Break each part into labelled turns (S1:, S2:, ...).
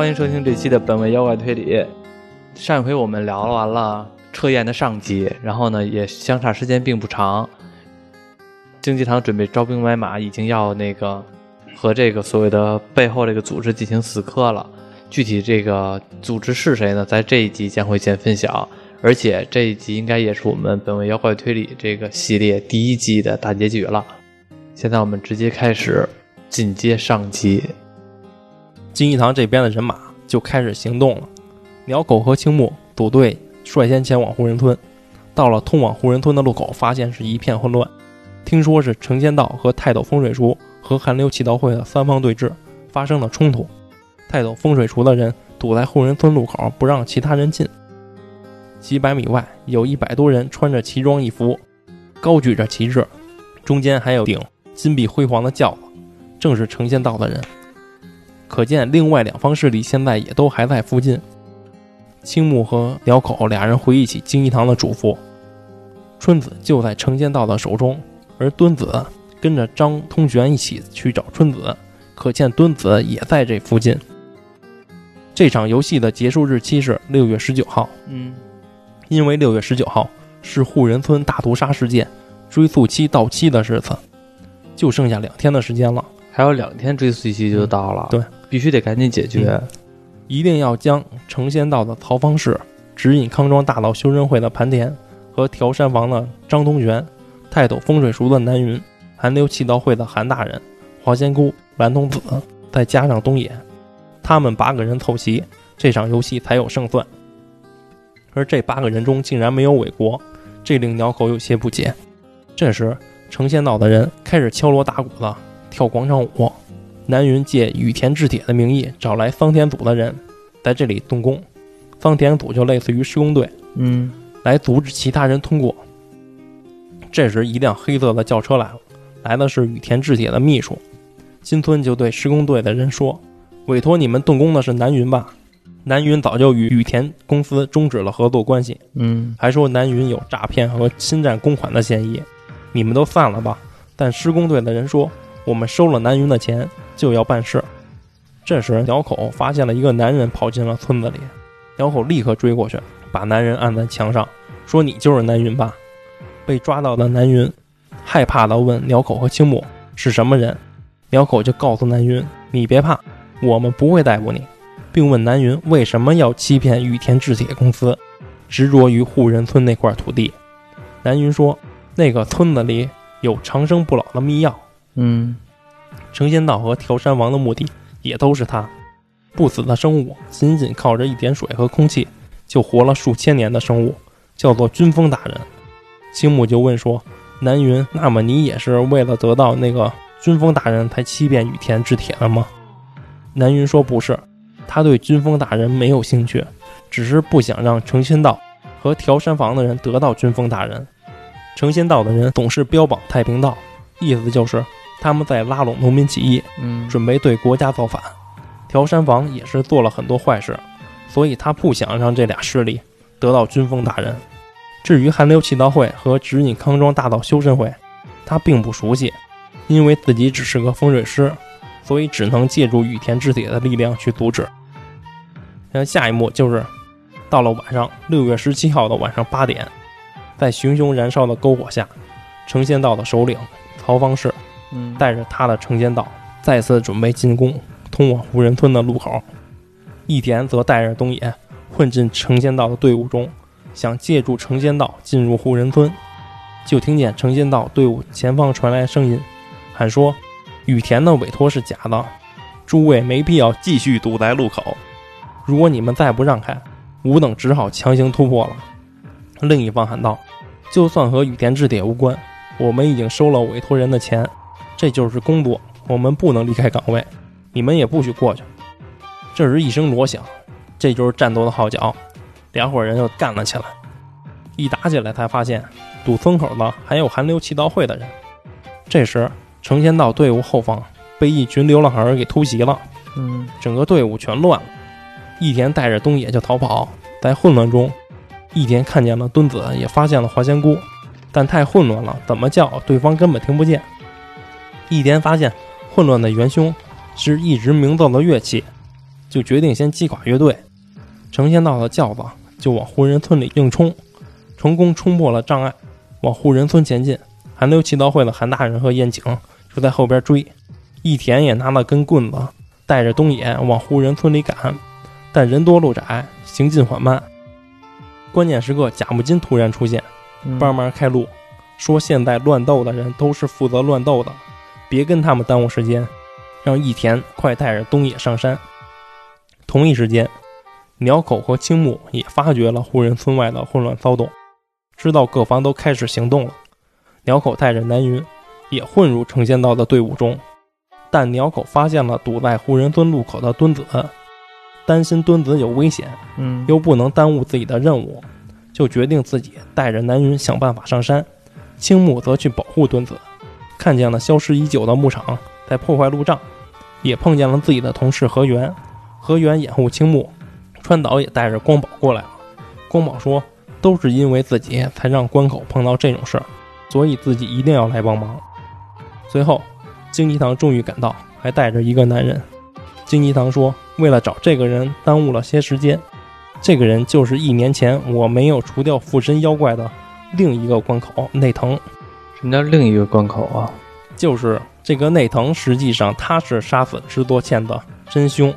S1: 欢迎收听这期的本位妖怪推理。上一回我们聊完了测验的上集，然后呢也相差时间并不长。竞技场准备招兵买马，已经要那个和这个所谓的背后这个组织进行死磕了。具体这个组织是谁呢？在这一集将会见分晓。而且这一集应该也是我们本位妖怪推理这个系列第一季的大结局了。现在我们直接开始进阶上集。
S2: 金一堂这边的人马就开始行动了，鸟狗和青木组队率先前往护人村。到了通往护人村的路口，发现是一片混乱。听说是成仙道和泰斗风水厨和寒流祈祷会的三方对峙，发生了冲突。泰斗风水厨的人堵在护人村路口，不让其他人进。几百米外，有一百多人穿着奇装异服，高举着旗帜，中间还有顶金碧辉煌的轿子，正是成仙道的人。可见，另外两方势力现在也都还在附近。青木和鸟口俩人回忆起金一堂的嘱咐，春子就在成仙道的手中，而敦子跟着张通玄一起去找春子，可见敦子也在这附近。这场游戏的结束日期是六月十九号。
S1: 嗯。
S2: 因为六月十九号是护人村大屠杀事件追诉期到期的日子，就剩下两天的时间了，
S1: 还有两天追诉期就到了，
S2: 对，
S1: 必须得赶紧解决，
S2: 一定要将成仙道的曹方士、指引康庄大道修真会的盘田和调山房的张东玄、泰斗风水塾的南云、寒流气道会的韩大人、华仙姑、蓝童子，再加上东野，他们八个人凑齐，这场游戏才有胜算。而这八个人中竟然没有韦国，这令鸟口有些不解。这时，成仙道的人开始敲锣打鼓的跳广场舞。南云借羽田制铁的名义找来桑田组的人，在这里动工。桑田组就类似于施工队，
S1: 嗯，
S2: 来阻止其他人通过。这时，一辆黑色的轿车来了，来的是羽田制铁的秘书金村，就对施工队的人说：“委托你们动工的是南云吧？”南云早就与羽田公司终止了合作关系，
S1: 嗯，
S2: 还说南云有诈骗和侵占公款的嫌疑，你们都散了吧。但施工队的人说，我们收了南云的钱就要办事。这时，鸟口发现了一个男人跑进了村子里，鸟口立刻追过去，把男人按在墙上，说：“你就是南云吧？”被抓到的南云害怕地问鸟口和青木是什么人，鸟口就告诉南云：“你别怕，我们不会逮捕你。”并问南云为什么要欺骗羽田制铁公司，执着于护人村那块土地。南云说：“那个村子里有长生不老的秘药。”
S1: 嗯，
S2: 成仙道和调山王的目的也都是他。不死的生物仅仅靠着一点水和空气就活了数千年的生物，叫做军风大人。青木就问说：“南云，那么你也是为了得到那个军风大人才欺骗羽田制铁的吗？”南云说：“不是。”他对军风大人没有兴趣，只是不想让成仙道和调山房的人得到军风大人。成仙道的人总是标榜太平道，意思就是他们在拉拢农民起义，
S1: 嗯，
S2: 准备对国家造反。调山房也是做了很多坏事，所以他不想让这俩势力得到军风大人。至于寒流祈祷会和指引康庄大道修身会，他并不熟悉，因为自己只是个风水师，所以只能借助羽田制铁的力量去阻止。那下一幕就是，到了晚上，六月十七号的晚上八点，在熊熊燃烧的篝火下，成仙道的首领曹方士，带着他的成仙道再次准备进攻通往无人村的路口。义田则带着东野混进成仙道的队伍中，想借助成仙道进入护人村。就听见成仙道队伍前方传来声音，喊说：“羽田的委托是假的，诸位没必要继续堵在路口。”如果你们再不让开，吾等只好强行突破了。另一方喊道：“就算和羽田治铁无关，我们已经收了委托人的钱，这就是工作，我们不能离开岗位。你们也不许过去。”这时一声锣响，这就是战斗的号角，两伙人又干了起来。一打起来，才发现堵村口的还有寒流祈祷会的人。这时，成仙道队伍后方被一群流浪汉给突袭了，
S1: 嗯，
S2: 整个队伍全乱了。义田带着东野就逃跑，在混乱中，义田看见了敦子，也发现了华仙姑，但太混乱了，怎么叫对方根本听不见。义田发现混乱的元凶是一直鸣奏的乐器，就决定先击垮乐队。成仙道的轿子就往胡人村里硬冲，成功冲破了障碍，往胡人村前进。韩流祈祷会的韩大人和燕景就在后边追，义田也拿了根棍子，带着东野往胡人村里赶，但人多路窄，行进缓慢。关键时刻，贾木金突然出现，帮忙开路，说现在乱斗的人都是负责乱斗的，别跟他们耽误时间，让义田快带着东野上山。同一时间。鸟口和青木也发觉了护人村外的混乱骚动，知道各方都开始行动了。鸟口带着南云也混入成仙道的队伍中，但鸟口发现了堵在护人村路口的墩子，担心墩子有危险，
S1: 嗯，
S2: 又不能耽误自己的任务，就决定自己带着南云想办法上山。青木则去保护墩子，看见了消失已久的牧场在破坏路障，也碰见了自己的同事河原，河原掩护青木。川岛也带着光宝过来了。光宝说：“都是因为自己才让关口碰到这种事儿，所以自己一定要来帮忙。”随后，京吉堂终于赶到，还带着一个男人。京吉堂说：“为了找这个人，耽误了些时间。这个人就是一年前我没有除掉附身妖怪的另一个关口内藤。
S1: 什么叫另一个关口啊？
S2: 就是这个内藤，实际上他是杀死制作茜的真凶。”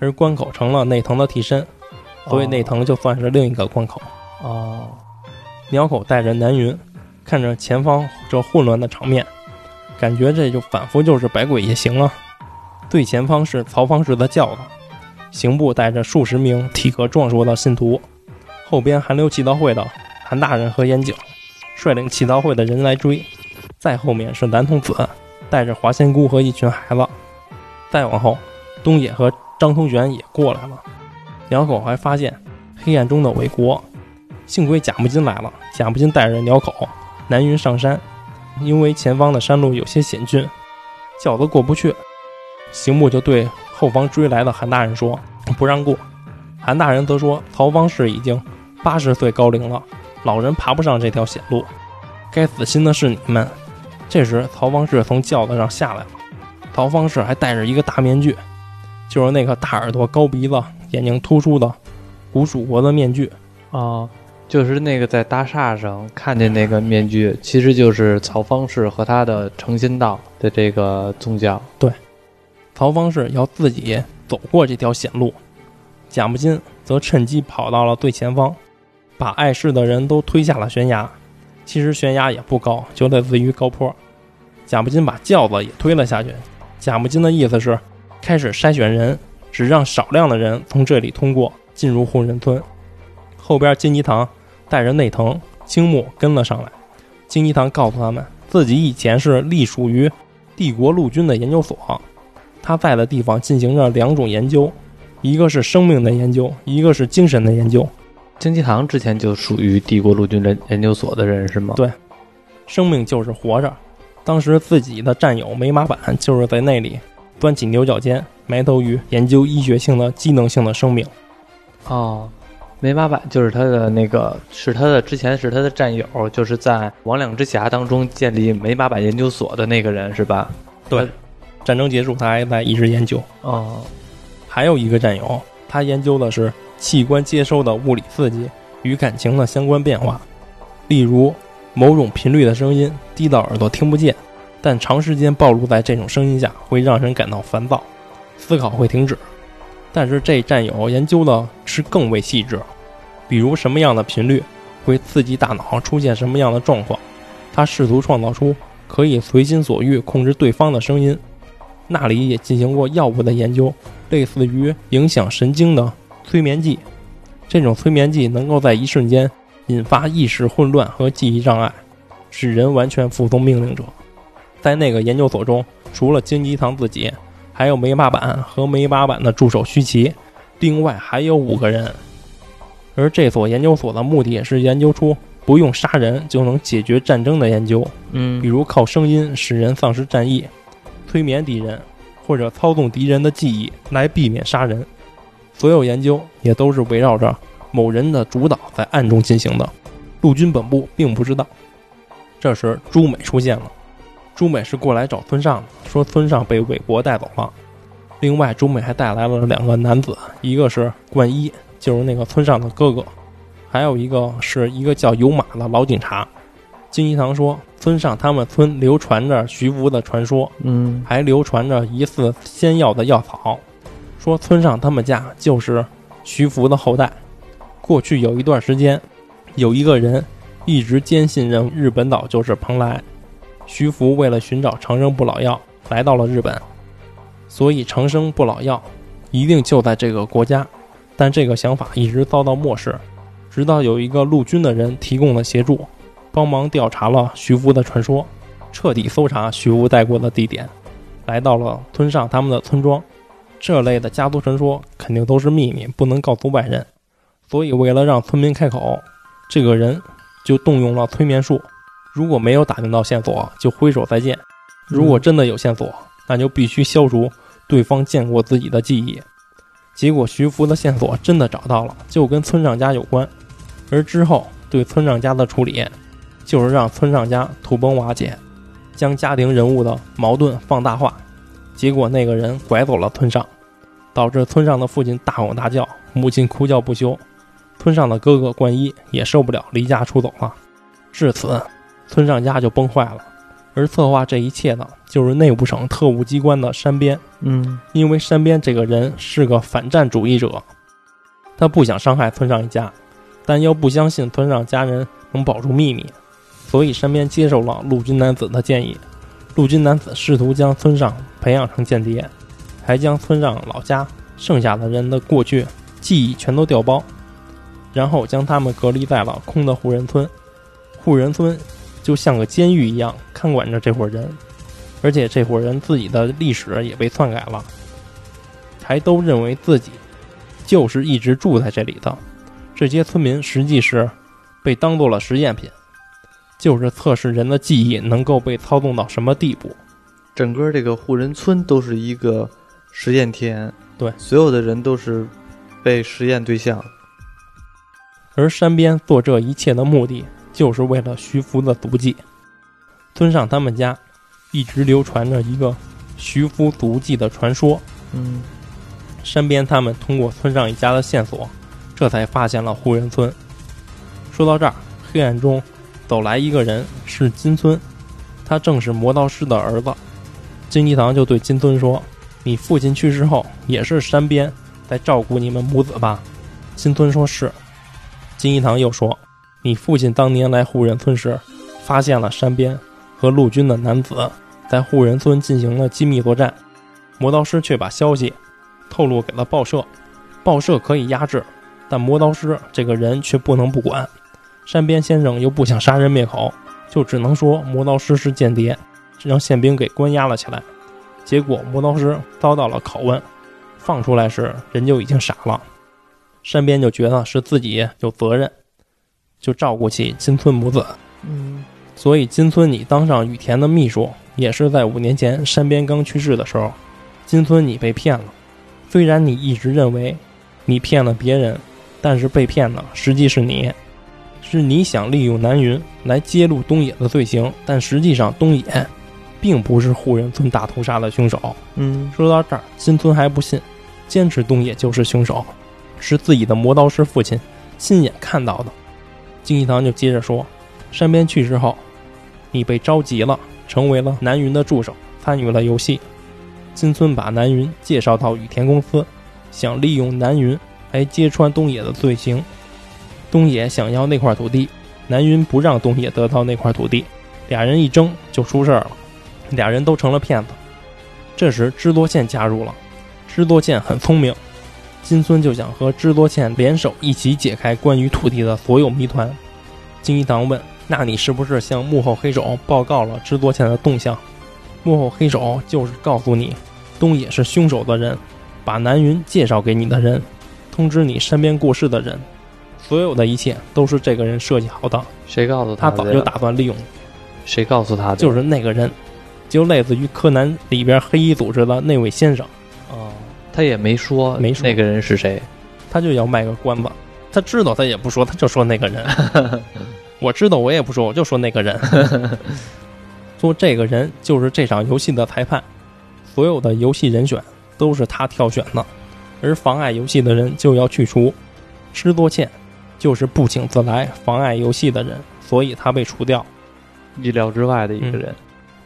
S2: 而关口成了内藤的替身，所以内藤就算是另一个关口。
S1: 哦，
S2: 鸟口带着南云，看着前方这混乱的场面，感觉这就仿佛就是百鬼夜行啊。最前方是曹方氏的轿子，刑部带着数十名体格壮硕的信徒，后边韩流祈祷会的韩大人和岩井，率领祈祷会的人来追。再后面是男童子带着华仙姑和一群孩子，再往后东野和。张通玄也过来了，鸟口还发现黑暗中的韦国，幸亏贾木金来了。贾木金带着鸟口、南云上山，因为前方的山路有些险峻，轿子过不去。刑部就对后方追来的韩大人说：“不让过。”韩大人则说：“曹方氏已经八十岁高龄了，老人爬不上这条险路，该死心的是你们。”这时，曹方士从轿子上下来了，曹方士还戴着一个大面具。就是那个大耳朵、高鼻子、眼睛突出的古蜀国的面具
S1: 啊，就是那个在大厦上看见那个面具，其实就是曹方士和他的诚心道的这个宗教。
S2: 对，曹方士要自己走过这条险路，贾木金则趁机跑到了最前方，把碍事的人都推下了悬崖。其实悬崖也不高，就类似于高坡。贾木金把轿子也推了下去。贾木金的意思是。开始筛选人，只让少量的人从这里通过进入护人村。后边金吉堂带着内藤、青木跟了上来。金吉堂告诉他们，自己以前是隶属于帝国陆军的研究所，他在的地方进行着两种研究，一个是生命的研究，一个是精神的研究。
S1: 金吉堂之前就属于帝国陆军研研究所的人是吗？
S2: 对，生命就是活着。当时自己的战友梅马板就是在那里。端起牛角尖，埋头于研究医学性的机能性的生命。
S1: 哦，梅马板就是他的那个，是他的之前是他的战友，就是在魍魉之匣当中建立梅马板研究所的那个人是吧？
S2: 对，战争结束他还在一直研究。
S1: 哦，
S2: 还有一个战友，他研究的是器官接收的物理刺激与感情的相关变化，例如某种频率的声音低到耳朵听不见。但长时间暴露在这种声音下，会让人感到烦躁，思考会停止。但是这战友研究的是更为细致，比如什么样的频率会刺激大脑出现什么样的状况。他试图创造出可以随心所欲控制对方的声音。那里也进行过药物的研究，类似于影响神经的催眠剂。这种催眠剂能够在一瞬间引发意识混乱和记忆障碍，使人完全服从命令者。在那个研究所中，除了金吉堂自己，还有梅八板和梅八板的助手须崎，另外还有五个人。而这所研究所的目的也是研究出不用杀人就能解决战争的研究，
S1: 嗯，
S2: 比如靠声音使人丧失战意，催眠敌人，或者操纵敌人的记忆来避免杀人。所有研究也都是围绕着某人的主导在暗中进行的，陆军本部并不知道。这时，朱美出现了。朱美是过来找村上的，说村上被韦国带走了。另外，朱美还带来了两个男子，一个是冠一，就是那个村上的哥哥，还有一个是一个叫有马的老警察。金一堂说，村上他们村流传着徐福的传说，
S1: 嗯
S2: 还流传着疑似仙药的药草，说村上他们家就是徐福的后代。过去有一段时间，有一个人一直坚信日本岛就是蓬莱。徐福为了寻找长生不老药，来到了日本，所以长生不老药一定就在这个国家。但这个想法一直遭到漠视，直到有一个陆军的人提供了协助，帮忙调查了徐福的传说，彻底搜查徐福带过的地点，来到了村上他们的村庄。这类的家族传说肯定都是秘密，不能告诉外人。所以为了让村民开口，这个人就动用了催眠术。如果没有打听到线索，就挥手再见；如果真的有线索，那就必须消除对方见过自己的记忆。结果徐福的线索真的找到了，就跟村上家有关。而之后对村上家的处理，就是让村上家土崩瓦解，将家庭人物的矛盾放大化。结果那个人拐走了村上，导致村上的父亲大吼大叫，母亲哭叫不休。村上的哥哥冠一也受不了，离家出走了。至此，村上家就崩坏了。而策划这一切的，就是内务省特务机关的山边。
S1: 嗯
S2: 因为山边这个人是个反战主义者，他不想伤害村上一家，但又不相信村上家人能保住秘密，所以山边接受了陆军男子的建议。陆军男子试图将村上培养成间谍，还将村上老家剩下的人的过去记忆全都调包，然后将他们隔离在了空的户人村。户人村就像个监狱一样看管着这伙人。而且这伙人自己的历史也被篡改了，还都认为自己就是一直住在这里的。这些村民实际是被当做了实验品，就是测试人的记忆能够被操纵到什么地步。
S1: 整个这个护人村都是一个实验田，
S2: 对
S1: 所有的人都是被实验对象。
S2: 而山边做这一切的目的，就是为了徐福的足迹。村上他们家一直流传着一个徐福足迹的传说。
S1: 嗯
S2: 山边他们通过村上一家的线索，这才发现了护人村。说到这儿，黑暗中走来一个人，是金村，他正是魔道师的儿子。金一堂就对金村说：“你父亲去世后，也是山边在照顾你们母子吧？”金村说是。金一堂又说：“你父亲当年来护人村时，发现了山边和陆军的男子在护人村进行了机密作战，魔道师却把消息。”透露给了报社，报社可以压制，但魔刀师这个人却不能不管。山边先生又不想杀人灭口，就只能说磨刀师是间谍，让宪兵给关押了起来。结果磨刀师遭到了拷问，放出来时人就已经傻了。山边就觉得是自己有责任，就照顾起金村母子。
S1: 嗯
S2: 所以金村你当上羽田的秘书，也是在五年前山边刚去世的时候，金村你被骗了。虽然你一直认为你骗了别人，但是被骗的实际是你，是你想利用南云来揭露东野的罪行，但实际上东野并不是护人村大屠杀的凶手。
S1: 嗯
S2: 说到这儿，金村还不信，坚持东野就是凶手，是自己的磨刀师父亲亲眼看到的。金一堂就接着说，山边去世后，你被召集了，成为了南云的助手，参与了游戏。金村把南云介绍到羽田公司，想利用南云来揭穿东野的罪行。东野想要那块土地，南云不让东野得到那块土地，俩人一争就出事儿了，俩人都成了骗子。这时，织多茜加入了。织多茜很聪明，金村就想和织多茜联手一起解开关于土地的所有谜团。金一堂问：“那你是不是向幕后黑手报告了织多茜的动向？”幕后黑手就是告诉你，东野是凶手的人，把南云介绍给你的人，通知你身边过世的人，所有的一切都是这个人设计好的。
S1: 谁告诉他
S2: 他早就打算利用，
S1: 谁告诉他的？
S2: 就是那个人，就类似于柯南里边黑衣组织的那位先生。
S1: 哦，他也没说
S2: 没说
S1: 那个人是谁。
S2: 他就要卖个关子，他知道他也不说，他就说那个人。我知道我也不说，我就说那个人。说这个人就是这场游戏的裁判，所有的游戏人选都是他挑选的，而妨碍游戏的人就要去除。施多茜就是不请自来、妨碍游戏的人，所以他被除掉。
S1: 意料之外的一个人。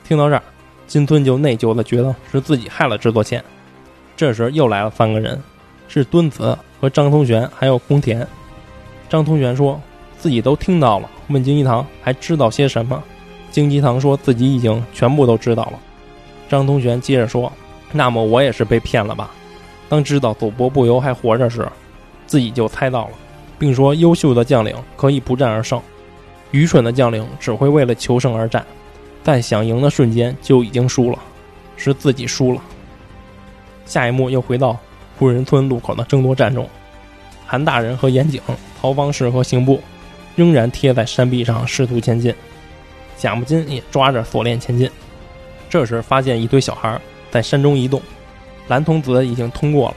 S2: 听到这儿，金吞就内疚的觉得是自己害了制作线。这时又来了三个人，是敦子和张通玄，还有宫田。张通玄说自己都听到了，问金一堂还知道些什么。金一堂说自己已经全部都知道了。张通玄接着说：“那么我也是被骗了吧？当知道佐伯不由还活着时，自己就猜到了，并说优秀的将领可以不战而胜，愚蠢的将领只会为了求胜而战，在想赢的瞬间就已经输了，是自己输了。”下一幕又回到护人村路口的争夺战中，韩大人和岩井、曹方士和刑部仍然贴在山壁上试图前进，贾木金也抓着锁链前进。这时发现一堆小孩在山中移动，蓝童子已经通过了，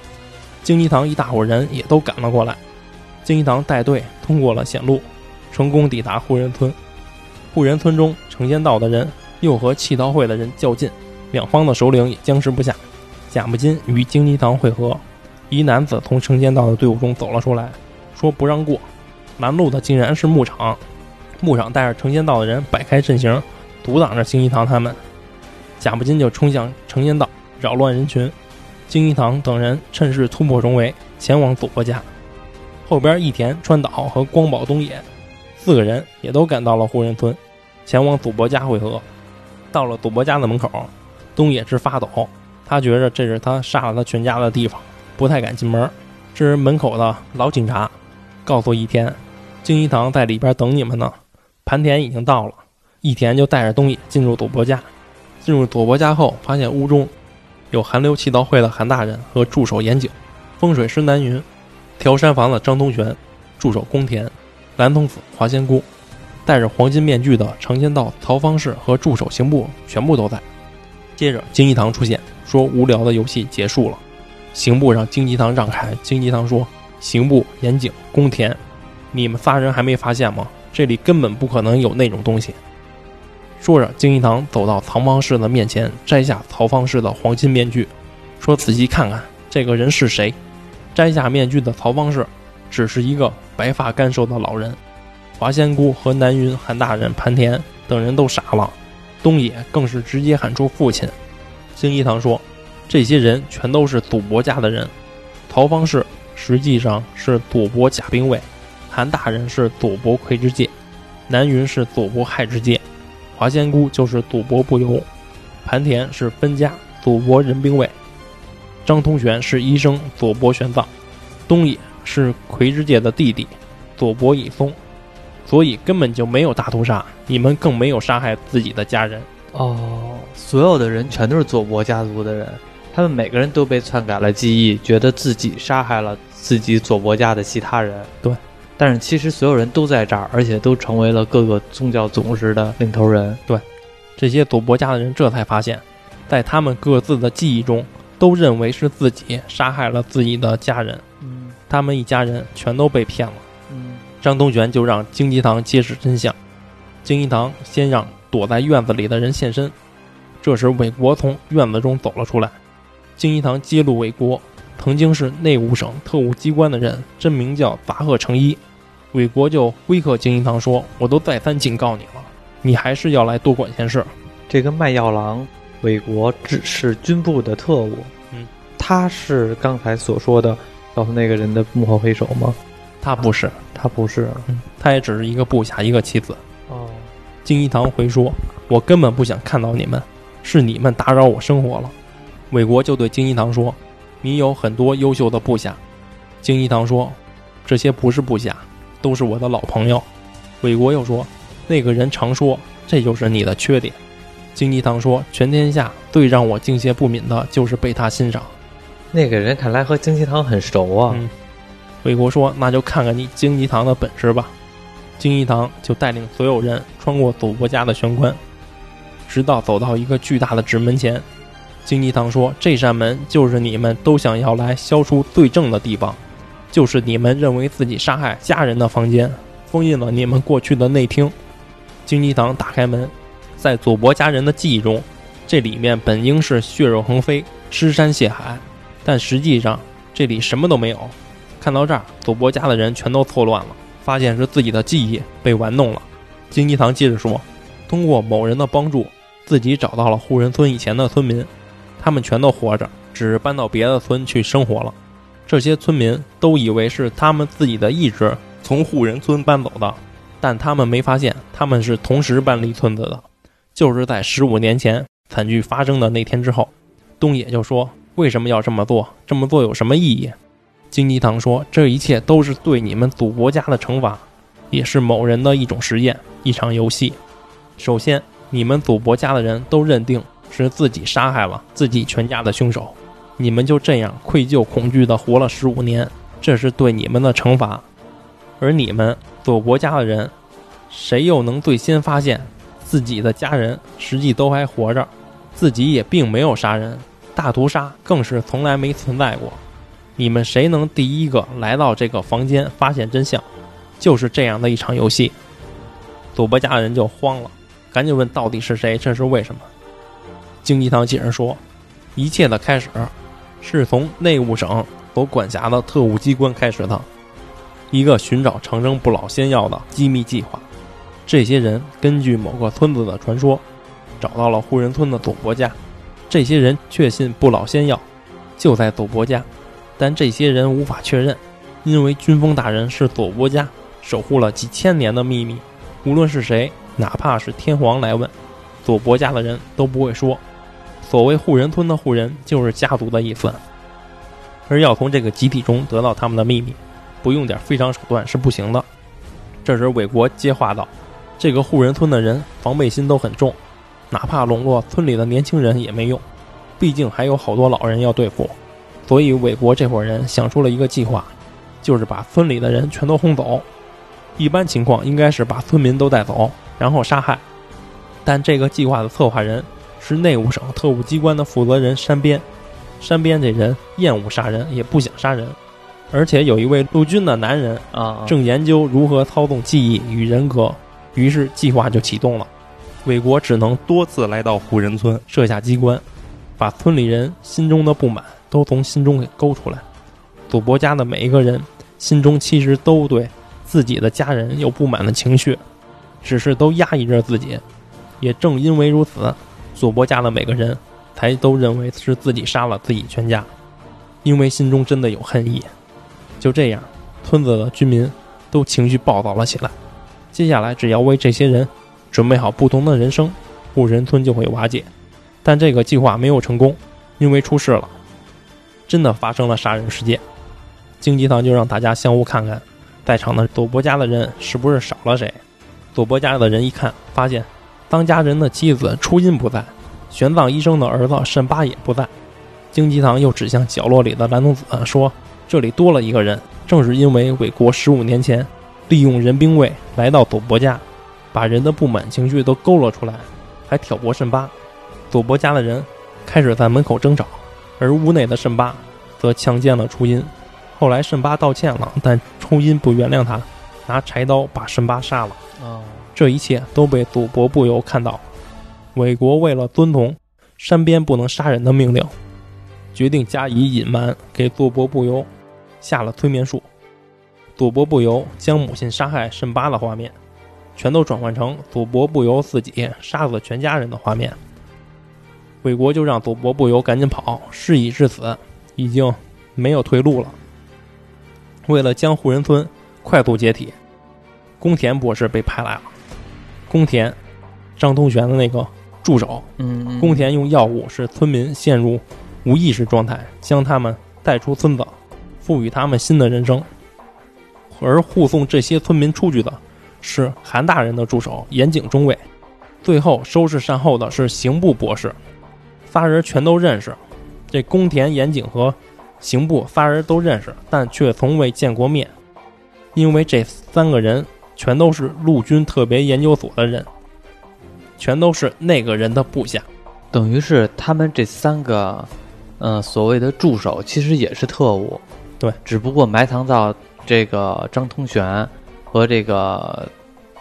S2: 京一堂一大伙人也都赶了过来。京一堂带队通过了险路，成功抵达护人村。护人村中成仙道的人又和弃刀会的人较劲，两方的首领也僵持不下。贾木金与京一堂会合，一男子从成仙道的队伍中走了出来，说不让过。拦路的竟然是牧场，牧场带着成仙道的人摆开阵型，阻挡着京一堂他们。贾木金就冲向成仙道，扰乱人群。京一堂等人趁势突破重围，前往佐伯家。后边义田、川岛和光宝东野四个人也都赶到了湖人村，前往佐伯家会合。到了佐伯家的门口，东野直发抖，他觉着这是他杀了他全家的地方，不太敢进门。这时门口的老警察告诉义田，京一堂在里边等你们呢。盘田已经到了，义田就带着东野进入佐伯家。进入佐伯家后，发现屋中有韩流祈祷会的韩大人和助手岩井，风水师南云，调山房的张东玄，助手宫田，蓝童子华仙姑，戴着黄金面具的长仙道曹方士和助手刑部全部都在。接着金一堂出现，说无聊的游戏结束了。刑部让金一堂让开，金一堂说：“刑部、岩井、宫田，你们仨人还没发现吗？这里根本不可能有那种东西。”说着，金一堂走到曹方士的面前，摘下曹方士的黄金面具，说：“仔细看看，这个人是谁？”摘下面具的曹方士只是一个白发干瘦的老人。华仙姑和南云、韩大人、盘田等人都傻了，东野更是直接喊出父亲。星一堂说：“这些人全都是赌博家的人。曹方士实际上是赌博假兵卫，韩大人是赌博魁之介，南云是赌博害之介。”华仙姑就是赌博不由，盘田是分家赌博人兵卫，张通玄是医生左伯玄奘，东野是魁之介的弟弟左伯以松，所以根本就没有大屠杀，你们更没有杀害自己的家人。
S1: 哦，所有的人全都是佐伯家族的人，他们每个人都被篡改了记忆，觉得自己杀害了自己佐伯家的其他人。
S2: 对。
S1: 但是其实所有人都在这儿，而且都成为了各个宗教组织的领头人。
S2: 对，这些佐伯家的人这才发现，在他们各自的记忆中，都认为是自己杀害了自己的家人。
S1: 嗯，
S2: 他们一家人全都被骗了。
S1: 嗯，
S2: 张东玄就让京吉堂揭示真相。京吉堂先让躲在院子里的人现身。这时韦国从院子中走了出来。京吉堂揭露韦国。曾经是内务省特务机关的人，真名叫杂贺成一。韦国就威吓京一堂说：“我都再三警告你了，你还是要来多管闲事。”
S1: 这个卖药郎韦国只是军部的特务，
S2: 嗯，
S1: 他是刚才所说的告诉那个人的幕后黑手吗？
S2: 他不是，
S1: 他不是，
S2: 嗯，他也只是一个部下，一个棋子。
S1: 哦，
S2: 金一堂回说：“我根本不想看到你们，是你们打扰我生活了。”韦国就对金一堂说。你有很多优秀的部下，金一堂说：“这些不是部下，都是我的老朋友。”韦国又说：“那个人常说，这就是你的缺点。”金一堂说：“全天下最让我敬谢不敏的就是被他欣赏。”
S1: 那个人看来和金一堂很熟啊。
S2: 魏国说：“那就看看你金一堂的本事吧。”金一堂就带领所有人穿过祖国家的玄关，直到走到一个巨大的纸门前。金鸡堂说：“这扇门就是你们都想要来消除罪证的地方，就是你们认为自己杀害家人的房间，封印了你们过去的内厅。”金鸡堂打开门，在佐伯家人的记忆中，这里面本应是血肉横飞、尸山血海，但实际上这里什么都没有。看到这儿，佐伯家的人全都错乱了，发现是自己的记忆被玩弄了。金鸡堂接着说：“通过某人的帮助，自己找到了户人村以前的村民，他们全都活着，只是搬到别的村去生活了。这些村民都以为是他们自己的意志从户人村搬走的，但他们没发现他们是同时搬离村子的，就是在十五年前惨剧发生的那天之后。”东野就说：“为什么要这么做？这么做有什么意义？”金鸡堂说：“这一切都是对你们祖国家的惩罚，也是某人的一种实验，一场游戏。首先，你们祖国家的人都认定是自己杀害了自己全家的凶手，你们就这样愧疚恐惧地活了十五年，这是对你们的惩罚。而你们祖国家的人，谁又能最先发现自己的家人实际都还活着，自己也并没有杀人，大屠杀更是从来没存在过？”你们谁能第一个来到这个房间发现真相？就是这样的一场游戏。赌博家人就慌了，赶紧问到底是谁？这是为什么？经济堂解释说，一切的开始是从内务省所管辖的特务机关开始的，一个寻找长生不老仙药的机密计划。这些人根据某个村子的传说，找到了户人村的佐伯家。这些人确信不老仙药就在佐伯家。但这些人无法确认，因为军锋大人是佐伯家守护了几千年的秘密。无论是谁，哪怕是天皇来问，佐伯家的人都不会说。所谓护人村的护人，就是家族的意思。而要从这个集体中得到他们的秘密，不用点非常手段是不行的。这时韦国接话道：“这个护人村的人防备心都很重，哪怕笼络村里的年轻人也没用，毕竟还有好多老人要对付。”所以，韦国这伙人想出了一个计划，就是把村里的人全都轰走。一般情况应该是把村民都带走，然后杀害。但这个计划的策划人是内务省特务机关的负责人山边。山边这人厌恶杀人，也不想杀人，而且有一位陆军的男人
S1: 啊，
S2: 正研究如何操纵记忆与人格。于是计划就启动了。韦国只能多次来到虎人村设下机关，把村里人心中的不满。都从心中给勾出来。佐伯家的每一个人心中其实都对自己的家人有不满的情绪，只是都压抑着自己。也正因为如此，佐伯家的每个人才都认为是自己杀了自己全家，因为心中真的有恨意。就这样，村子的居民都情绪暴躁了起来。接下来，只要为这些人准备好不同的人生，五人村就会瓦解。但这个计划没有成功，因为出事了。真的发生了杀人事件，荆棘堂就让大家相互看看，在场的佐伯家的人是不是少了谁？佐伯家的人一看，发现当家人的妻子初音不在，玄奘医生的儿子慎八也不在。荆棘堂又指向角落里的蓝童子说：“这里多了一个人，正是因为韦国十五年前利用人兵卫来到佐伯家，把人的不满情绪都勾勒出来，还挑拨慎八。佐伯家的人开始在门口争吵。”而屋内的慎八则强奸了初音，后来慎八道歉了，但初音不原谅他，拿柴刀把慎八杀了。这一切都被佐伯不由看到。韦国为了遵从山边不能杀人的命令，决定加以隐瞒，给佐伯不由下了催眠术。祖伯不由将母亲杀害慎八的画面，全都转换成祖伯不由自己杀死全家人的画面。魏国就让佐伯不由赶紧跑，事已至此，已经没有退路了。为了将户人村快速解体，宫田博士被派来了。宫田，张通玄的那个助手。
S1: 嗯。
S2: 宫田用药物使村民陷入无意识状态，将他们带出村子，赋予他们新的人生。而护送这些村民出去的是韩大人的助手岩井中尉。最后收拾善后的是刑部博士。仨人全都认识，这宫田严井和刑部仨人都认识，但却从未见过面，因为这三个人全都是陆军特别研究所的人，全都是那个人的部下，
S1: 等于是他们这三个，呃，所谓的助手其实也是特务，
S2: 对，
S1: 只不过埋藏到这个张通玄和这个。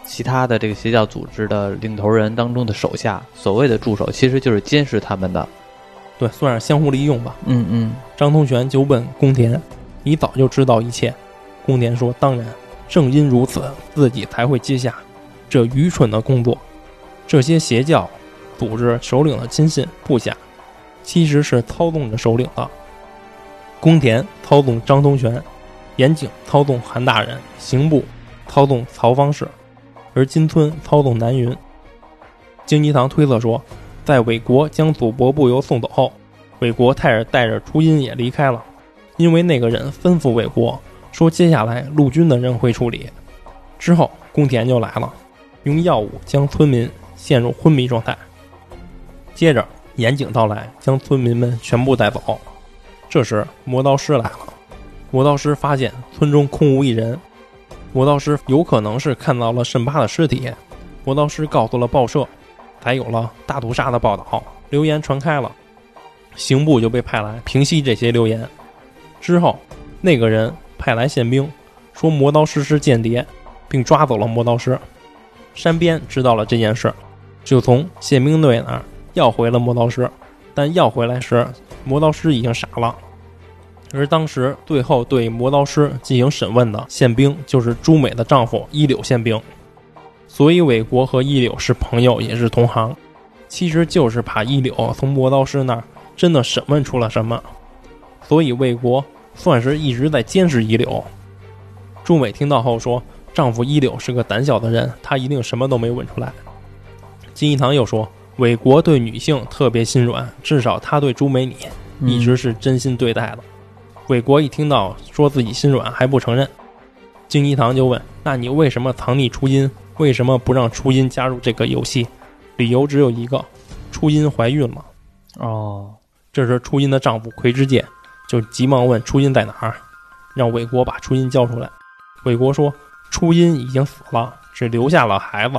S1: 其他的这个邪教组织的领头人当中的手下，所谓的助手，其实就是监视他们的。
S2: 对，算是相互利用吧。
S1: 嗯嗯
S2: 张通玄就问宫田：“你早就知道一切？”宫田说：“当然，正因如此，自己才会接下这愚蠢的工作。这些邪教组织首领的亲信部下，其实是操纵着首领的。宫田操纵张通玄，岩井操纵韩大人，刑部操纵曹方氏，而金村操纵南云。”京吉堂推测说，在韦国将祖伯不由送走后。韦国太儿带着初音也离开了，因为那个人吩咐韦国说，接下来陆军的人会处理。之后，宫田就来了，用药物将村民陷入昏迷状态。接着，岩井到来，将村民们全部带走。这时，磨刀师来了。魔道师发现村中空无一人，魔道师有可能是看到了慎八的尸体。魔道师告诉了报社，才有了大屠杀的报道，流言传开了。刑部就被派来平息这些流言。之后，那个人派来宪兵，说魔刀师是间谍，并抓走了魔刀师。山边知道了这件事，就从宪兵队那儿要回了魔刀师。但要回来时，魔刀师已经傻了。而当时最后对磨刀师进行审问的宪兵，就是朱美的丈夫一柳宪兵。所以韦国和一柳是朋友，也是同行。其实就是怕一柳从磨刀师那儿。真的审问出了什么？所以魏国算是一直在监视一柳。朱美听到后说：“丈夫一柳是个胆小的人，他一定什么都没问出来。”金一堂又说：“韦国对女性特别心软，至少他对朱美你一直是真心对待的。”韦国一听到说自己心软还不承认，金一堂就问：“那你为什么藏匿初音？为什么不让初音加入这个游戏？”理由只有一个：初音怀孕了。
S1: 哦。
S2: 这时，初音的丈夫魁之介就急忙问初音在哪儿，让韦国把初音交出来。韦国说：“初音已经死了，只留下了孩子。”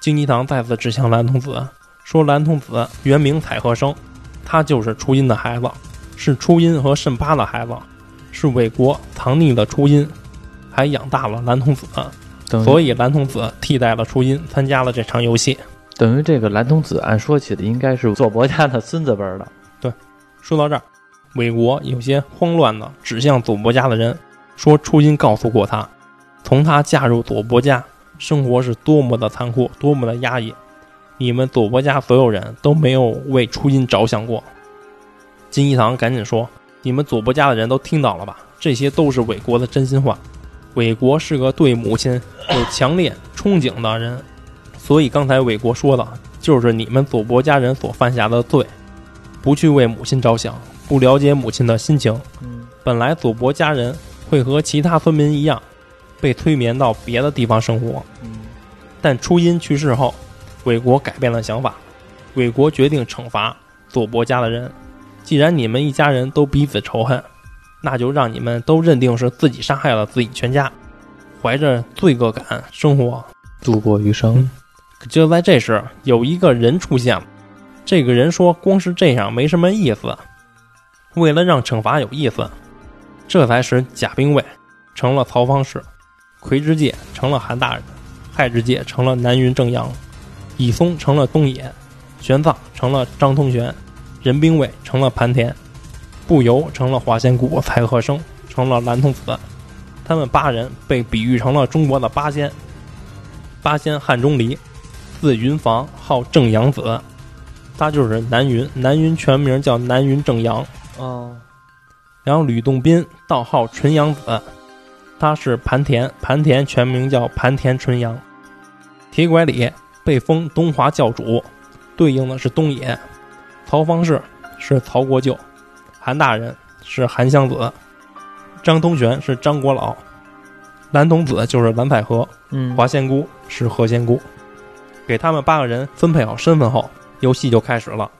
S2: 金一堂再次指向蓝童子，说：“蓝童子原名彩鹤生，他就是初音的孩子，是初音和慎八的孩子，是韦国藏匿的初音，还养大了蓝童子，所以蓝童子替代了初音参加了这场游戏。
S1: 等于这个蓝童子，按说起的应该是佐伯家的孙子辈的。”
S2: 对说到这儿，韦国有些慌乱的指向佐伯家的人，说：“初音告诉过他，从他嫁入佐伯家，生活是多么的残酷，多么的压抑。你们佐伯家所有人都没有为初音着想过。”金一堂赶紧说：“你们佐伯家的人都听到了吧？这些都是韦国的真心话。韦国是个对母亲有强烈憧憬的人，所以刚才韦国说的就是你们佐伯家人所犯下的罪。”不去为母亲着想，不了解母亲的心情。
S1: 嗯，
S2: 本来佐伯家人会和其他村民一样，被催眠到别的地方生活。
S1: 嗯，
S2: 但初音去世后，韦国改变了想法。韦国决定惩罚佐伯家的人。既然你们一家人都彼此仇恨，那就让你们都认定是自己杀害了自己全家，怀着罪恶感生活，
S1: 度过余生。
S2: 可就在这时，有一个人出现了。这个人说：“光是这样没什么意思。为了让惩罚有意思，这才使贾兵卫成了曹方氏，魁之介成了韩大人，亥之介成了南云正阳，乙松成了东野，玄奘成了张通玄，任兵卫成了盘田，不由成了华仙谷，蔡鹤生成了蓝童子。他们八人被比喻成了中国的八仙。八仙汉钟离，字云房，号正阳子。”他就是南云，南云全名叫南云正阳。
S1: 哦，
S2: 然后吕洞宾，道号纯阳子，他是盘田，盘田全名叫盘田纯阳。铁拐李被封东华教主，对应的是东野。曹方士是曹国舅，韩大人是韩湘子，张通玄是张国老，蓝童子就是蓝采和，
S1: 嗯，
S2: 华仙姑是何仙姑。给他们八个人分配好身份后。游戏就开始了，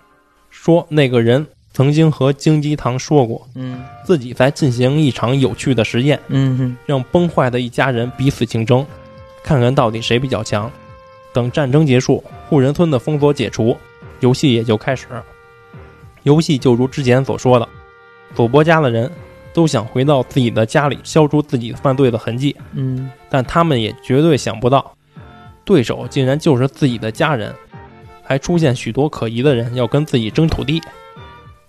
S2: 说那个人曾经和京基堂说过，
S1: 嗯，
S2: 自己在进行一场有趣的实验，
S1: 嗯，
S2: 让崩坏的一家人彼此竞争，看看到底谁比较强。等战争结束，护人村的封锁解除，游戏也就开始。游戏就如之前所说的，佐伯家的人都想回到自己的家里，消除自己犯罪的痕迹，
S1: 嗯，
S2: 但他们也绝对想不到，对手竟然就是自己的家人。还出现许多可疑的人要跟自己争土地，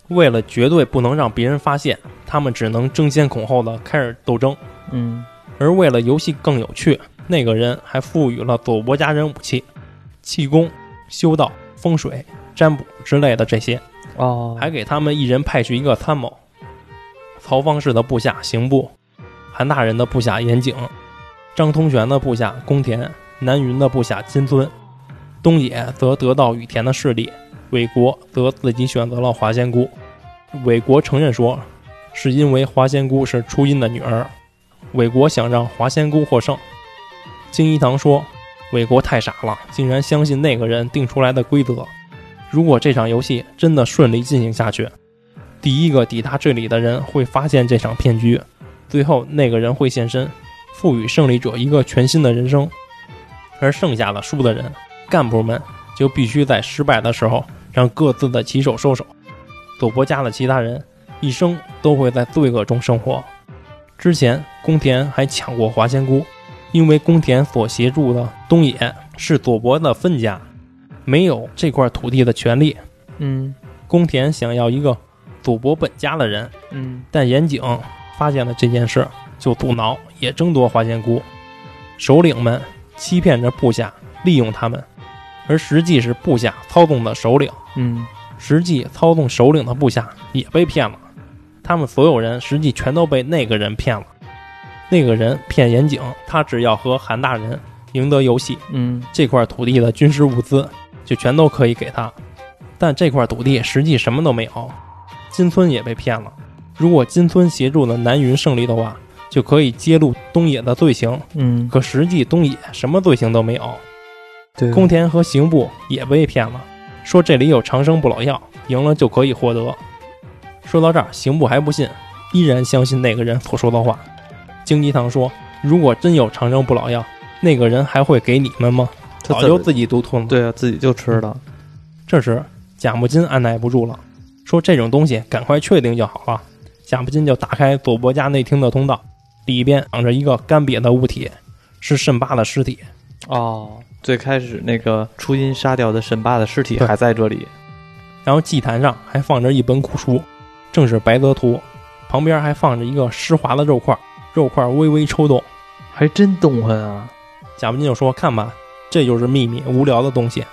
S2: 为了绝对不能让别人发现，他们只能争先恐后的开始斗争。
S1: 嗯
S2: 而为了游戏更有趣，那个人还赋予了佐伯家人武器、气功、修道、风水、占卜之类的这些，
S1: 哦，
S2: 还给他们一人派去一个参谋。曹方氏的部下刑部，韩大人的部下严景，张通玄的部下宫田，南云的部下金尊，东野则得到羽田的势力，韦国则自己选择了华仙姑。韦国承认说，是因为华仙姑是初音的女儿，韦国想让华仙姑获胜。金一堂说，韦国太傻了，竟然相信那个人定出来的规则。如果这场游戏真的顺利进行下去，第一个抵达这里的人会发现这场骗局，最后那个人会现身，赋予胜利者一个全新的人生，而剩下的输的人，干部们就必须在失败的时候让各自的棋手收手。佐伯家的其他人一生都会在罪恶中生活。之前宫田还抢过华仙姑，因为宫田所协助的东野是佐伯的分家，没有这块土地的权利。
S1: 嗯
S2: 宫田想要一个祖国本家的人，
S1: 嗯
S2: 但岩井发现了这件事，就阻挠，也争夺花仙姑。首领们欺骗着部下，利用他们，而实际是部下操纵的首领。
S1: 嗯
S2: 实际操纵首领的部下也被骗了，他们所有人实际全都被那个人骗了。那个人骗岩井，他只要和韩大人赢得游戏，
S1: 嗯
S2: 这块土地的军事物资就全都可以给他。但这块土地实际什么都没有，金村也被骗了。如果金村协助了南云胜利的话，就可以揭露东野的罪行。
S1: 嗯，
S2: 可实际东野什么罪行都没有，
S1: 对，
S2: 宫田和刑部也被骗了，说这里有长生不老药，赢了就可以获得。说到这儿，刑部还不信，依然相信那个人所说的话。荆棘堂说，如果真有长生不老药，那个人还会给你们吗？早就自己独吞了。
S1: 对啊，自己就吃了。
S2: 这时贾木金按耐不住了，说这种东西赶快确定就好了。贾木金就打开佐伯家内厅的通道，里边躺着一个干瘪的物体，是慎八的尸体。
S1: 哦，最开始那个初音杀掉的沈巴的尸体还在这里。
S2: 然后祭坛上还放着一本古书，正是《白泽图》，旁边还放着一个湿滑的肉块，肉块微微抽动。
S1: 还真动弹啊！
S2: 贾木金就说：“看吧，这就是秘密，无聊的东西。”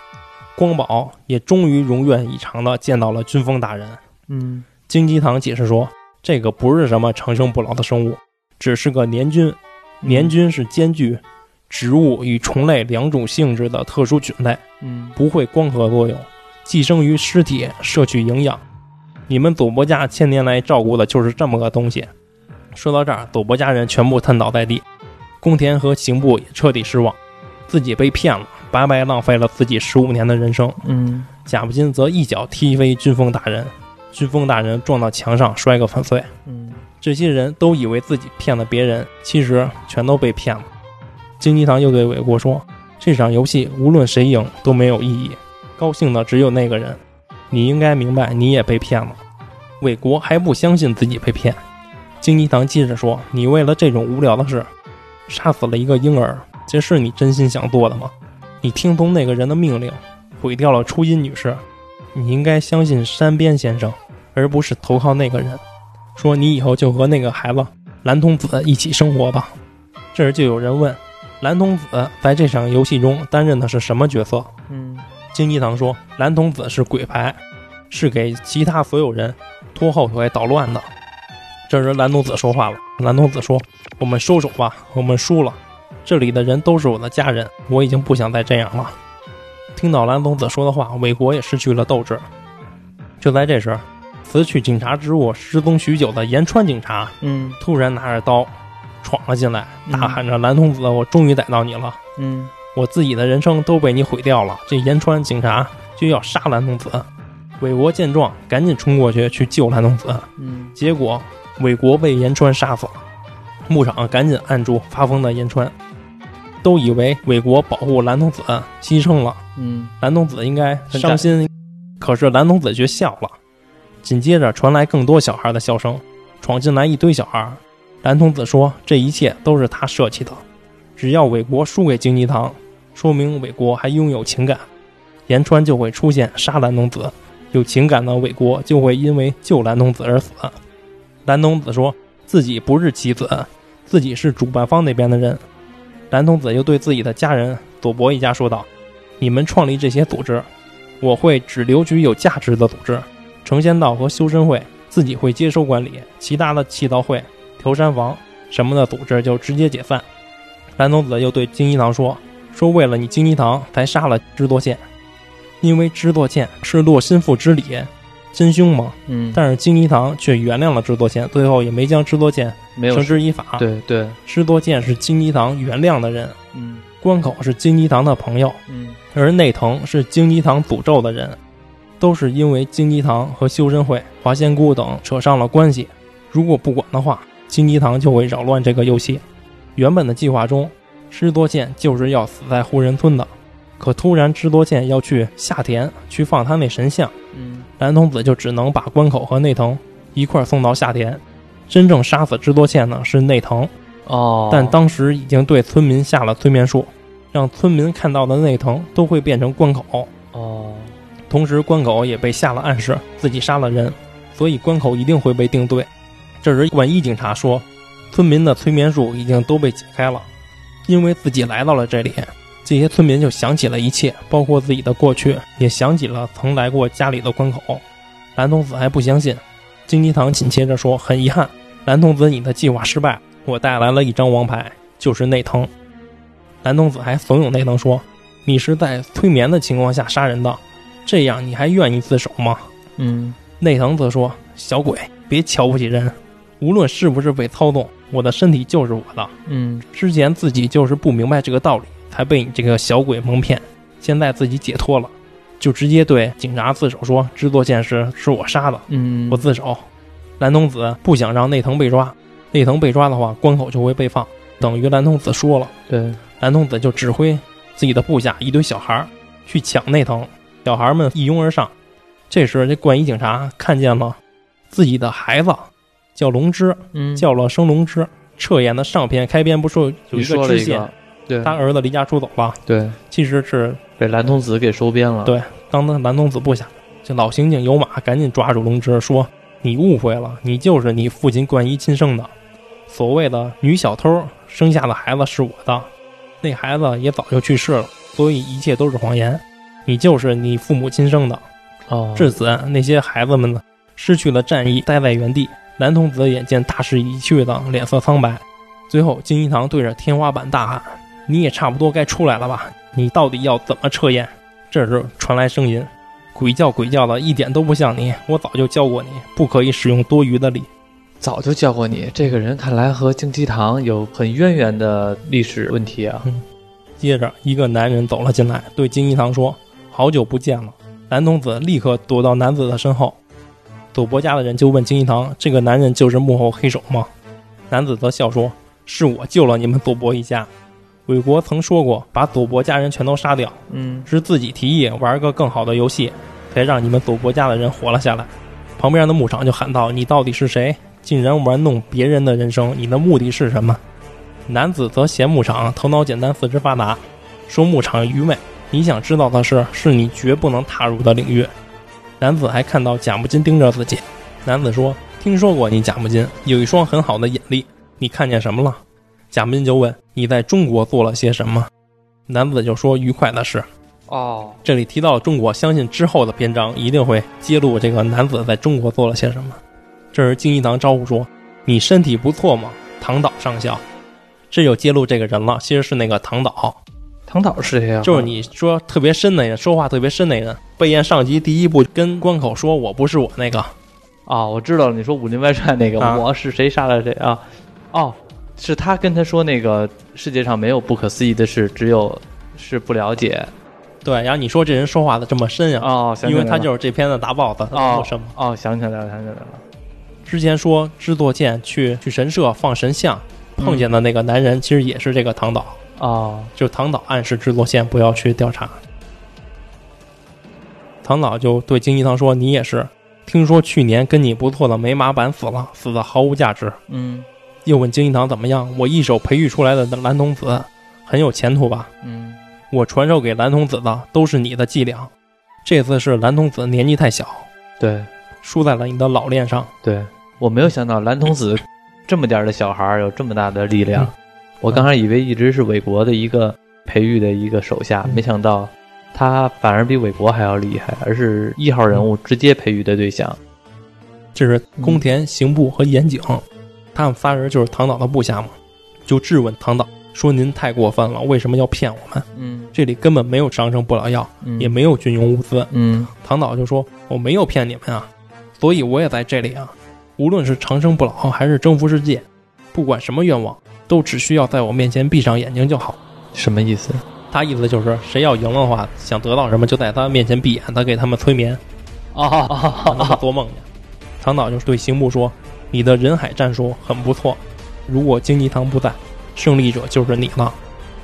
S2: 光宝也终于如愿以偿地见到了军锋大人。
S1: 嗯
S2: 金鸡堂解释说，这个不是什么长生不老的生物，只是个年菌。年菌是兼具植物与虫类两种性质的特殊菌类，
S1: 嗯
S2: 不会光合作用，寄生于尸体，摄取营养。你们佐伯家千年来照顾的就是这么个东西。说到这儿，佐伯家人全部瘫倒在地，宫田和刑部也彻底失望，自己被骗了，白白浪费了自己十五年的人生。
S1: 嗯
S2: 贾不金则一脚踢飞军风大人，军风大人撞到墙上，摔个粉碎。
S1: 嗯
S2: 这些人都以为自己骗了别人，其实全都被骗了。金鸡堂又对韦国说：“这场游戏无论谁赢都没有意义，高兴的只有那个人。你应该明白，你也被骗了。”韦国还不相信自己被骗。金鸡堂接着说：“你为了这种无聊的事，杀死了一个婴儿，这是你真心想做的吗？你听从那个人的命令，毁掉了初音女士。你应该相信山边先生，而不是投靠那个人。”说你以后就和那个孩子蓝童子一起生活吧。这时就有人问，蓝童子在这场游戏中担任的是什么角色？
S1: 嗯
S2: 金一堂说，蓝童子是鬼牌，是给其他所有人拖后腿捣乱的。这时蓝童子说话了，蓝童子说：“我们收手吧，我们输了。这里的人都是我的家人，我已经不想再这样了。”听到蓝童子说的话，韦国也失去了斗志。就在这时，辞去警察职务、失踪许久的岩川警察
S1: 嗯
S2: 突然拿着刀闯了进来，
S1: 嗯
S2: 大喊着：“蓝童子，我终于逮到你了！
S1: 嗯
S2: 我自己的人生都被你毁掉了。”这岩川警察就要杀蓝童子。韦国见状，赶紧冲过去去救蓝童子，
S1: 嗯
S2: 结果韦国被岩川杀死了。牧场赶紧按住发疯的岩川，都以为韦国保护蓝童子牺牲了，
S1: 嗯
S2: 蓝童子应该伤心，可是蓝童子却笑了。紧接着传来更多小孩的笑声，闯进来一堆小孩。蓝童子说：“这一切都是他设计的，只要韦国输给荆棘堂，说明韦国还拥有情感，岩川就会出现杀蓝童子，有情感的韦国就会因为救蓝童子而死。蓝童子说自己不是棋子，自己是主办方那边的人。蓝童子又对自己的家人佐伯一家说道：“你们创立这些组织，我会只留取有价值的组织，成仙道和修身会自己会接收管理，其他的气道会、调山房什么的组织就直接解散。”蓝童子又对金一堂说：“说为了你金一堂才杀了知多县，因为知多县是落心腹之礼，真凶嘛。
S1: 嗯，
S2: 但是金一堂却原谅了知多县，最后也没将知多县
S1: 没有
S2: 绳之以法。
S1: 对对，
S2: 知多见是金一堂原谅的人，
S1: 嗯
S2: 关口是金一堂的朋友，
S1: 嗯
S2: 而内藤是金一堂诅咒的人，都是因为金一堂和修真会、华仙姑等扯上了关系。如果不管的话，金一堂就会扰乱这个游戏。原本的计划中，知多见就是要死在护人村的，可突然知多见要去下田去放他那神像，
S1: 嗯
S2: 蓝童子就只能把关口和内藤一块儿送到下田。真正杀死知多县呢是内藤，
S1: 哦，
S2: 但当时已经对村民下了催眠术，让村民看到的内藤都会变成关口。
S1: 哦
S2: 同时，关口也被下了暗示，自己杀了人，所以关口一定会被定罪。这时，万一警察说，村民的催眠术已经都被解开了，因为自己来到了这里，这些村民就想起了一切，包括自己的过去，也想起了曾来过家里的关口。蓝童子还不相信，金鸡堂紧接着说：“很遗憾，蓝童子，你的计划失败，我带来了一张王牌，就是内藤。”蓝童子还怂恿内藤说：“你是在催眠的情况下杀人的。”这样你还愿意自首吗？
S1: 嗯
S2: 内藤则说：“小鬼，别瞧不起人，无论是不是被操纵，我的身体就是我的。
S1: 嗯
S2: 之前自己就是不明白这个道理，才被你这个小鬼蒙骗。现在自己解脱了，就直接对警察自首说制作线是是我杀的，
S1: 嗯，
S2: 我自首。”蓝童子不想让内藤被抓，内藤被抓的话，关口就会被放，等于蓝童子说了。
S1: 对，
S2: 蓝童子就指挥自己的部下一堆小孩儿去抢内藤，小孩们一拥而上。这时，这冠衣警察看见了自己的孩子叫龙之，
S1: 嗯，
S2: 叫了生龙之。彻演的上篇开篇不是有一个支线
S1: 对
S2: 他儿子离家出走了，
S1: 对，
S2: 其实是
S1: 被蓝童子给收编了。
S2: 对当他蓝童子部下。这老刑警有马赶紧抓住龙之，说：“你误会了，你就是你父亲冠一亲生的。所谓的女小偷生下的孩子是我的，那孩子也早就去世了，所以一切都是谎言。你就是你父母亲生的。”
S1: 哦，
S2: 至此，那些孩子们呢，失去了战意，待在原地。蓝童子眼见大势已去的，脸色苍白。最后，金一堂对着天花板大喊：“你也差不多该出来了吧？你到底要怎么撤验？”这时传来声音：“鬼叫鬼叫的，一点都不像你。我早就教过你，不可以使用多余的力。
S1: 早就教过你，这个人看来和京鸡堂有很渊源的历史问题啊。”
S2: 接着，一个男人走了进来，对金一堂说：“好久不见了。”男童子立刻躲到男子的身后。佐伯家的人就问金一堂：“这个男人就是幕后黑手吗？”男子则笑说：“是我救了你们佐伯一家。韦国曾说过，把佐伯家人全都杀掉，
S1: 嗯
S2: 是自己提议玩个更好的游戏，才让你们佐伯家的人活了下来。”旁边的牧场就喊道：“你到底是谁？竟然玩弄别人的人生？你的目的是什么？”男子则嫌牧场头脑简单、四肢发达，说牧场愚昧。你想知道的事，是你绝不能踏入的领域。男子还看到贾木金盯着自己。男子说：“听说过你贾木金有一双很好的眼力，你看见什么了？”贾木金就问：“你在中国做了些什么？”男子就说：“愉快的事。”
S1: 哦，
S2: 这里提到了中国，相信之后的篇章一定会揭露这个男子在中国做了些什么。这时金一堂招呼说：“你身体不错嘛？”唐岛上校，这就揭露这个人了，其实是那个唐岛，
S1: 唐岛是谁呀？
S2: 就是你说特别深那人，说话特别深那人。背验上级第一步跟关口说：“我不是我那个。
S1: 哦，我知道了。你说《武林外传》那个，
S2: 啊
S1: 我是谁杀了谁啊？哦，是他跟他说那个世界上没有不可思议的事，只有是不了解。”
S2: 对，然后你说这人说话的这么深呀、
S1: 哦，想
S2: 因为他就是这片子大 boss，他
S1: 哦
S2: 做什么？
S1: 哦，想起来了，想起来了。
S2: 之前说制作剑去去神社放神像，碰见的那个男人，其实也是这个唐岛。
S1: 哦，
S2: 就唐导暗示制作线不要去调查。唐导就对金一堂说：“你也是，听说去年跟你不错的美马版死了，死的毫无价值。
S1: 嗯”
S2: 又问京一堂怎么样？我一手培育出来的蓝童子很有前途吧？
S1: 嗯
S2: 我传授给蓝童子的都是你的伎俩。这次是蓝童子年纪太小，
S1: 对
S2: 输在了你的老练上。
S1: 对，我没有想到蓝童子这么点儿的小孩儿有这么大的力量。
S2: 嗯
S1: 我刚开始以为一直是韦国的一个培育的一个手下，
S2: 嗯
S1: 没想到他反而比韦国还要厉害，而是一号人物直接培育的对象。
S2: 这是宫田、刑部和岩井，他们仨人就是唐导的部下嘛，就质问唐导说：“您太过分了，为什么要骗我们？
S1: 嗯
S2: 这里根本没有长生不老药，
S1: 嗯
S2: 也没有军用物资。
S1: 嗯”
S2: 唐导就说：“我没有骗你们啊，所以我也在这里啊。无论是长生不老还是征服世界，不管什么愿望，都只需要在我面前闭上眼睛就好。
S1: 什么意思？”
S2: 他意思就是，谁要赢了的话，想得到什么就在他面前闭眼，他给他们催眠，
S1: 哦
S2: 让他们做梦去。唐导就对刑部说：“你的人海战术很不错，如果荆棘堂不在，胜利者就是你了。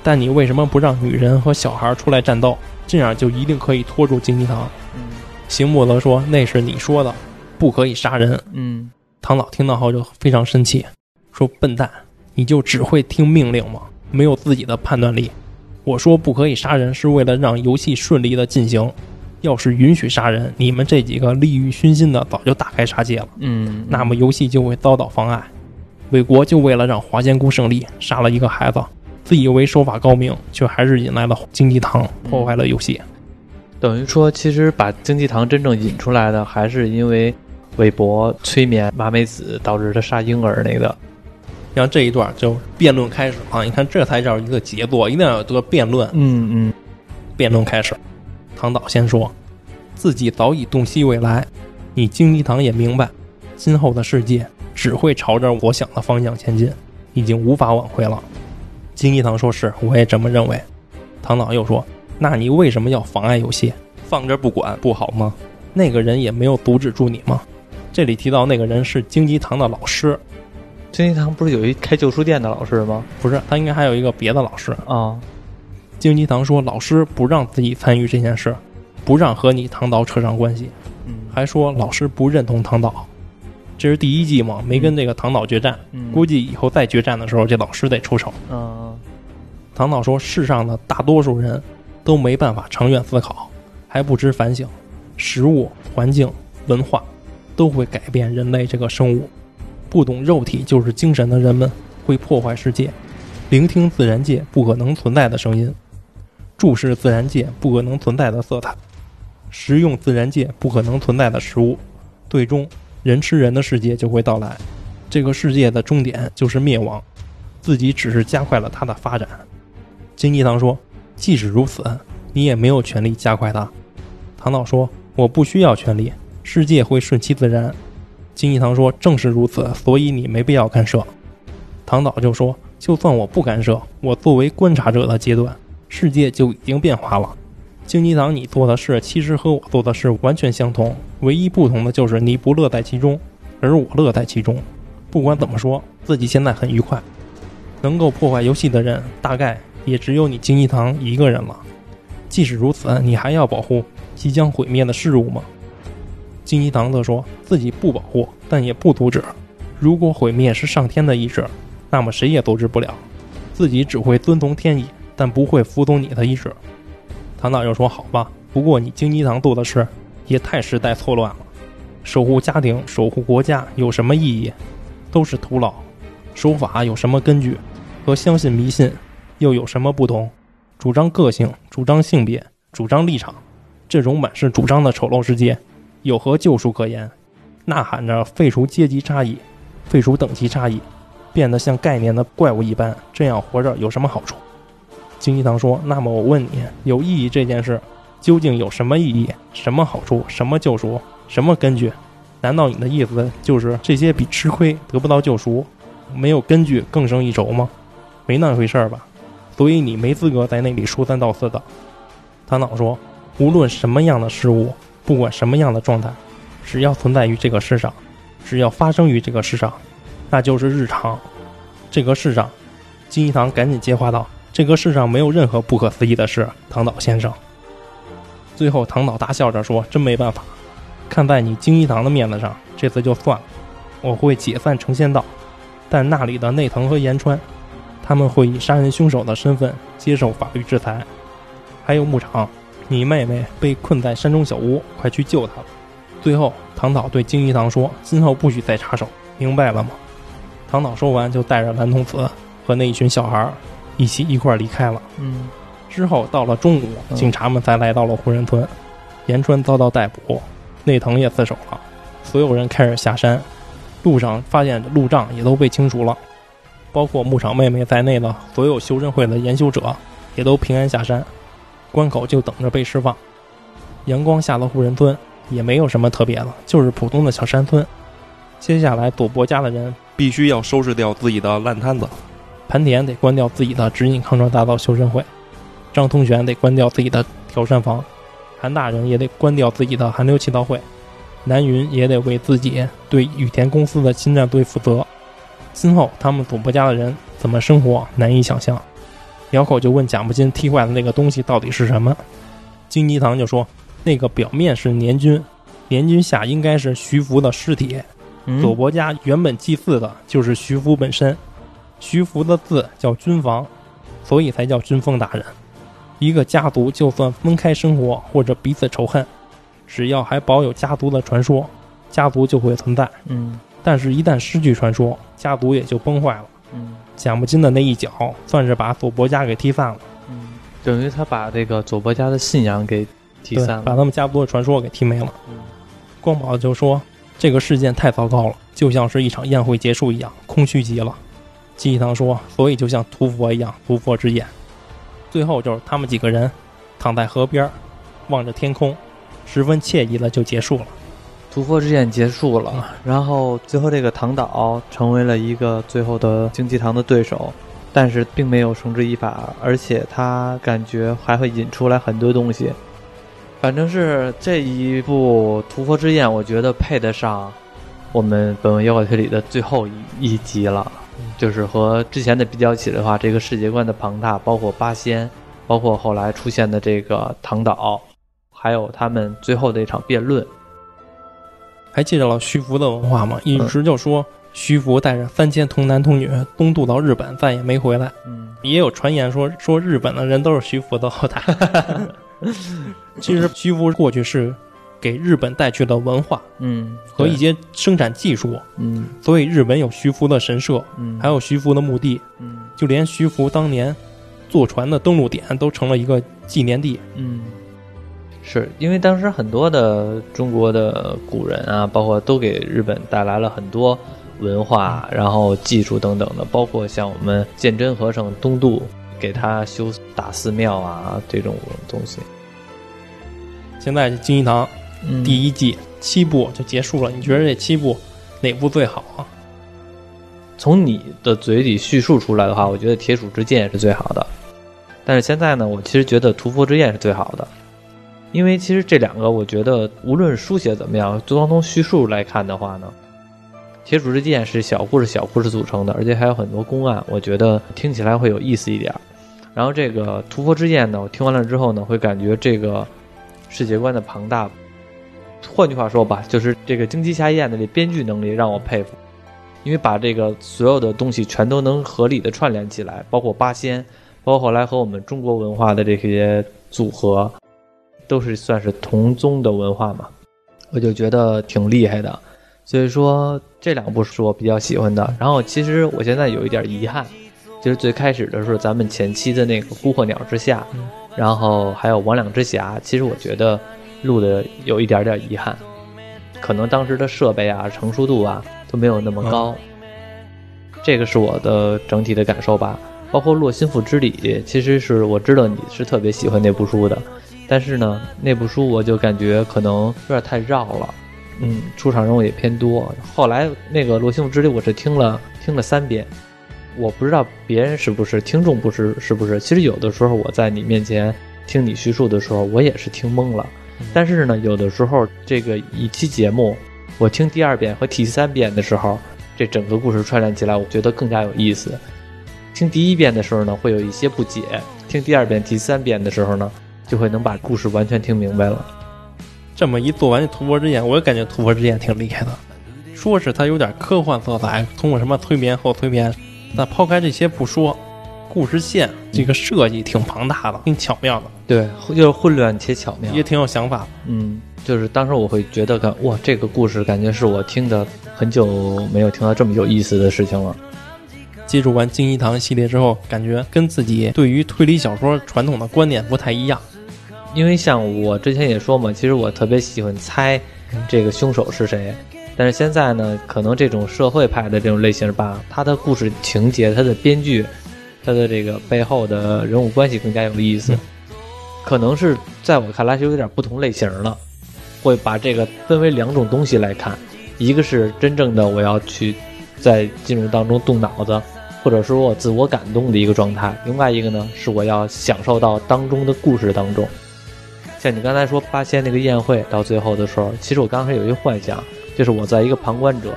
S2: 但你为什么不让女人和小孩出来战斗？这样就一定可以拖住荆棘堂。”
S1: 嗯
S2: 刑部则说：“那是你说的，不可以杀人。
S1: 嗯”
S2: 唐老听到后就非常生气，说：“笨蛋，你就只会听命令吗？没有自己的判断力。我说不可以杀人，是为了让游戏顺利的进行。要是允许杀人，你们这几个利欲熏心的早就大开杀戒了。”
S1: 嗯，
S2: 那么游戏就会遭到妨碍。韦国就为了让华仙姑胜利，杀了一个孩子，自以为手法高明，却还是引来了经济堂，破坏了游戏。
S1: 等于说，其实把经济堂真正引出来的，还是因为韦伯催眠麻美子，导致他杀婴儿那个。
S2: 像这一段就辩论开始啊！你看，这才叫一个杰作，一定要有这个辩论。
S1: 嗯嗯
S2: 辩论开始，唐导先说，自己早已洞悉未来，你荆棘堂也明白，今后的世界只会朝着我想的方向前进，已经无法挽回了。荆棘堂说是，我也这么认为。唐导又说，那你为什么要妨碍游戏？放这不管不好吗？那个人也没有阻止住你吗？这里提到那个人是荆棘堂的老师，
S1: 京一堂不是有一开旧书店的老师吗？
S2: 不是，他应该还有一个别的老师。
S1: 啊，
S2: 荆棘堂说，老师不让自己参与这件事，不让和你唐导扯上关系，
S1: 嗯。
S2: 还说老师不认同唐导。这是第一季嘛，没跟这个唐导决战，
S1: 嗯。
S2: 估计以后再决战的时候，这老师得出手。
S1: 嗯。
S2: 唐导说，世上的大多数人都没办法长远思考，还不知反省，食物、环境、文化都会改变人类这个生物。不懂肉体就是精神的人们会破坏世界，聆听自然界不可能存在的声音，注视自然界不可能存在的色彩，食用自然界不可能存在的食物，最终人吃人的世界就会到来。这个世界的终点就是灭亡，自己只是加快了它的发展。金济堂说：“即使如此，你也没有权利加快它。”唐岛说：“我不需要权利，世界会顺其自然。”金济堂说：“正是如此，所以你没必要干涉。”唐岛就说：“就算我不干涉，我作为观察者的阶段，世界就已经变化了。金济堂，你做的事其实和我做的事完全相同，唯一不同的就是你不乐在其中，而我乐在其中。不管怎么说，自己现在很愉快。能够破坏游戏的人，大概也只有你金济堂一个人了。即使如此，你还要保护即将毁灭的事物吗？”金济堂则说自己不保护，但也不阻止。如果毁灭是上天的意志，那么谁也阻止不了。自己只会遵从天意，但不会服从你的意志。唐导又说：“好吧，不过你金济堂做的事也太时代错乱了。守护家庭、守护国家有什么意义？都是徒劳。守法有什么根据？和相信迷信又有什么不同？主张个性，主张性别，主张立场，这种满是主张的丑陋世界。”有何救赎可言？呐喊着废除阶级差异，废除等级差异，变得像概念的怪物一般，这样活着有什么好处？金一堂说：“那么我问你，有意义这件事究竟有什么意义？什么好处？什么救赎？什么根据？难道你的意思就是这些比吃亏得不到救赎，没有根据更胜一筹吗？没那回事儿吧？所以你没资格在那里说三道四的。”唐老说：“无论什么样的事物。”不管什么样的状态，只要存在于这个世上，只要发生于这个世上，那就是日常。这个世上，金一堂赶紧接话道：“这个世上没有任何不可思议的事，唐岛先生。”最后，唐岛大笑着说：“真没办法，看在你金一堂的面子上，这次就算了。我会解散成仙道，但那里的内藤和岩川，他们会以杀人凶手的身份接受法律制裁。还有牧场。”你妹妹被困在山中小屋，快去救她吧！最后，唐导对金一堂说：“今后不许再插手，明白了吗？”唐导说完，就带着蓝童子和那一群小孩儿一起一块儿离开了。
S1: 嗯
S2: 之后到了中午，
S1: 嗯
S2: 警察们才来到了湖人村，岩川遭到逮捕，内藤也自首了，所有人开始下山，路上发现路障也都被清除了，包括牧场妹妹在内的所有修真会的研修者也都平安下山，关口就等着被释放。阳光下的湖人村也没有什么特别的，就是普通的小山村。接下来佐伯家的人
S3: 必须要收拾掉自己的烂摊子。
S2: 盘田得关掉自己的指引康庄大道修身会，张通玄得关掉自己的调山房，韩大人也得关掉自己的韩流祈祷会，南云也得为自己对羽田公司的侵占队负责。今后他们佐伯家的人怎么生活，难以想象。鸟口就问贾木金踢坏的那个东西到底是什么，金鸡堂就说那个表面是年军，年军下应该是徐福的尸体，
S1: 嗯
S2: 佐伯家原本祭祀的就是徐福本身，徐福的字叫军房，所以才叫军风大人。一个家族就算分开生活或者彼此仇恨，只要还保有家族的传说，家族就会存在。
S1: 嗯
S2: 但是，一旦失去传说，家族也就崩坏了。
S1: 嗯
S2: 贾木金的那一脚，算是把佐伯家给踢散了，
S1: 嗯，等于他把这个佐伯家的信仰给踢，散了。
S2: 把他们家族的传说给踢没了。
S1: 嗯
S2: 光宝就说：“这个事件太糟糕了，就像是一场宴会结束一样，空虚极了。”季一堂说：“所以就像屠佛一样，屠佛之眼。”最后就是他们几个人躺在河边，望着天空，十分惬意了就结束了。
S1: 屠佛之眼结束了，然后最后这个唐岛成为了一个最后的竞技堂的对手，但是并没有绳之以法，而且他感觉还会引出来很多东西。反正是这一部《屠佛之宴》，我觉得配得上我们本文妖怪推理的最后一一集了。就是和之前的比较起来的话，这个世界观的庞大，包括八仙，包括后来出现的这个唐岛，还有他们最后的一场辩论，
S2: 还记得了徐福的文化吗？一直就说徐福带着三千童男童女东渡到日本，再也没回来。
S1: 嗯
S2: 也有传言说说日本的人都是徐福的后代。其实徐福过去是给日本带去的文化
S1: 嗯，
S2: 和一些生产技术，
S1: 嗯。
S2: 所以日本有徐福的神社，
S1: 嗯，
S2: 还有徐福的墓地，
S1: 嗯。
S2: 就连徐福当年坐船的登陆点都成了一个纪念地。
S1: 嗯，是因为当时很多的中国的古人啊，包括都给日本带来了很多文化，然后技术等等的，包括像我们鉴真和尚东渡给他修大寺庙啊这种东西。
S2: 现在金一堂
S1: 嗯
S2: 第一季七部就结束了，你觉得这七部哪部最好啊？
S1: 从你的嘴里叙述出来的话，我觉得《铁杵之剑》是最好的。但是现在呢，我其实觉得《屠佛之宴》是最好的，因为其实这两个，我觉得无论书写怎么样，就光从叙述来看的话呢，《铁杵之剑》是小故事、小故事组成的，而且还有很多公案，我觉得听起来会有意思一点儿。然后这个《屠佛之剑》呢，我听完了之后呢，会感觉这个世界观的庞大。换句话说吧，就是这个金鸡下咽的这编剧能力让我佩服。因为把这个所有的东西全都能合理的串联起来，包括八仙，包括后来和我们中国文化的这些组合，都是算是同宗的文化嘛，我就觉得挺厉害的。所以说这两部是我比较喜欢的。然后其实我现在有一点遗憾，就是最开始的时候咱们前期的那个《孤鹤鸟之下》
S2: 嗯，
S1: 然后还有《魍魉之匣》，其实我觉得录的有一点点遗憾，可能当时的设备啊、成熟度啊都没有那么高。这个是我的整体的感受吧。包括《洛心腹之礼》，其实是我知道你是特别喜欢那部书的，但是呢，那部书我就感觉可能有点太绕了，嗯，出场人物也偏多。后来那个《洛心腹之礼》，我是听了听了三遍，我不知道别人是不是听众不是是不是。其实有的时候我在你面前听你叙述的时候，我也是听懵了。但是呢，有的时候这个一期节目，我听第二遍和第三遍的时候，这整个故事串联起来，我觉得更加有意思。听第一遍的时候呢，会有一些不解；听第二遍、第三遍的时候呢，就会能把故事完全听明白了。
S2: 这么一做完这屠佛之眼，我也感觉屠佛之眼挺厉害的。说是它有点科幻色彩，通过什么催眠后催眠，那抛开这些不说，故事线这个设计挺庞大的，挺巧妙的，
S1: 对，就是混乱且巧妙。
S2: 也挺有想法的。
S1: 嗯，
S4: 就是当时我会觉得，感哇，这个故事感觉是我听的很久没有听到这么有意思的事情了。
S2: 接触完金一堂系列之后，感觉跟自己对于推理小说传统的观念不太一样。
S4: 因为像我之前也说嘛，其实我特别喜欢猜这个凶手是谁，但是现在呢，可能这种社会派的这种类型吧，它的故事情节、它的编剧、它的这个背后的人物关系更加有意思。可能是在我看来是有点不同类型了。会把这个分为两种东西来看，一个是真正的我要去在进入当中动脑子，或者说我自我感动的一个状态；另外一个呢，是我要享受到当中的故事当中。像你刚才说八仙那个宴会到最后的时候，其实我刚才有一个幻想，就是我在一个旁观者，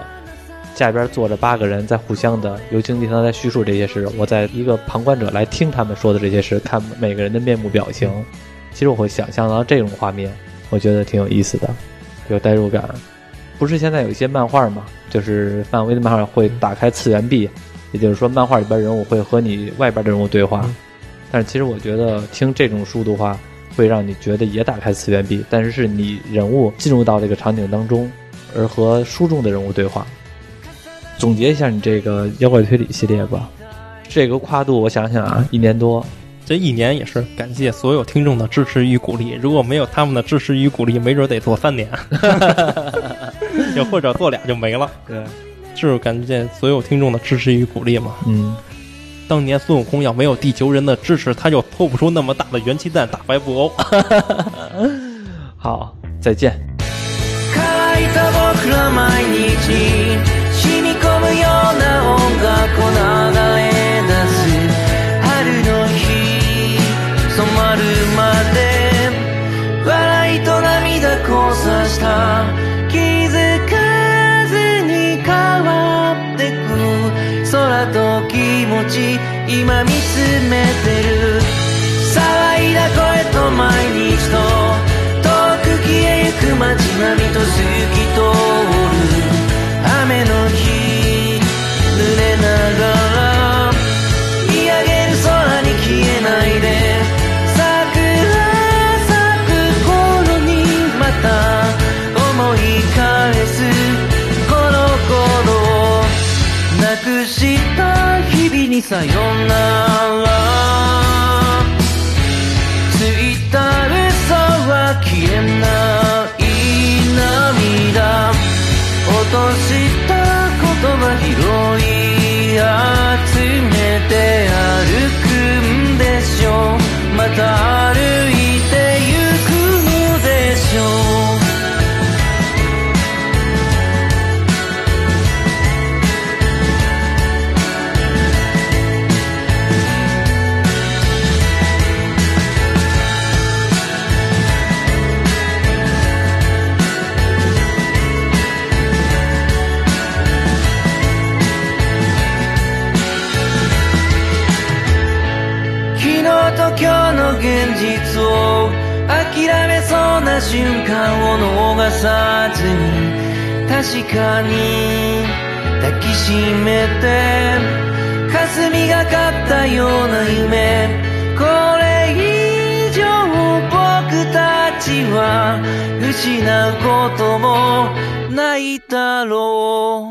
S4: 下边坐着八个人在互相的由经济上在叙述这些事，我在一个旁观者来听他们说的这些事，看每个人的面目表情。其实我会想象到这种画面。我觉得挺有意思的，有代入感。不是现在有一些漫画嘛，就是漫威的漫画会打开次元壁，也就是说漫画里边人物会和你外边的人物对话。但是其实我觉得听这种书的话，会让你觉得也打开次元壁，但是是你人物进入到这个场景当中，而和书中的人物对话。总结一下你这个妖怪推理系列吧，这个跨度我想想啊，一年多。
S2: 这一年也是感谢所有听众的支持与鼓励，如果没有他们的支持与鼓励，没准得做三年，又或者做俩就没了。
S4: 对，
S2: 就是感谢所有听众的支持与鼓励嘛。
S4: 嗯，
S2: 当年孙悟空要没有地球人的支持，他就偷不出那么大的元气弹打败布欧。
S4: 好，再见。よな音楽を流れ出春の日染まるまで笑いと涙交差した気づかずに変わってく空と気持ち今見つめてさよなら。ついたるさは消えない涙。落とした言葉拾い集めて歩くんでしょう。また歩い瞬間を逃さずに確かに抱きしめて霞がかったような夢これ以上僕たちは失うこともないだろう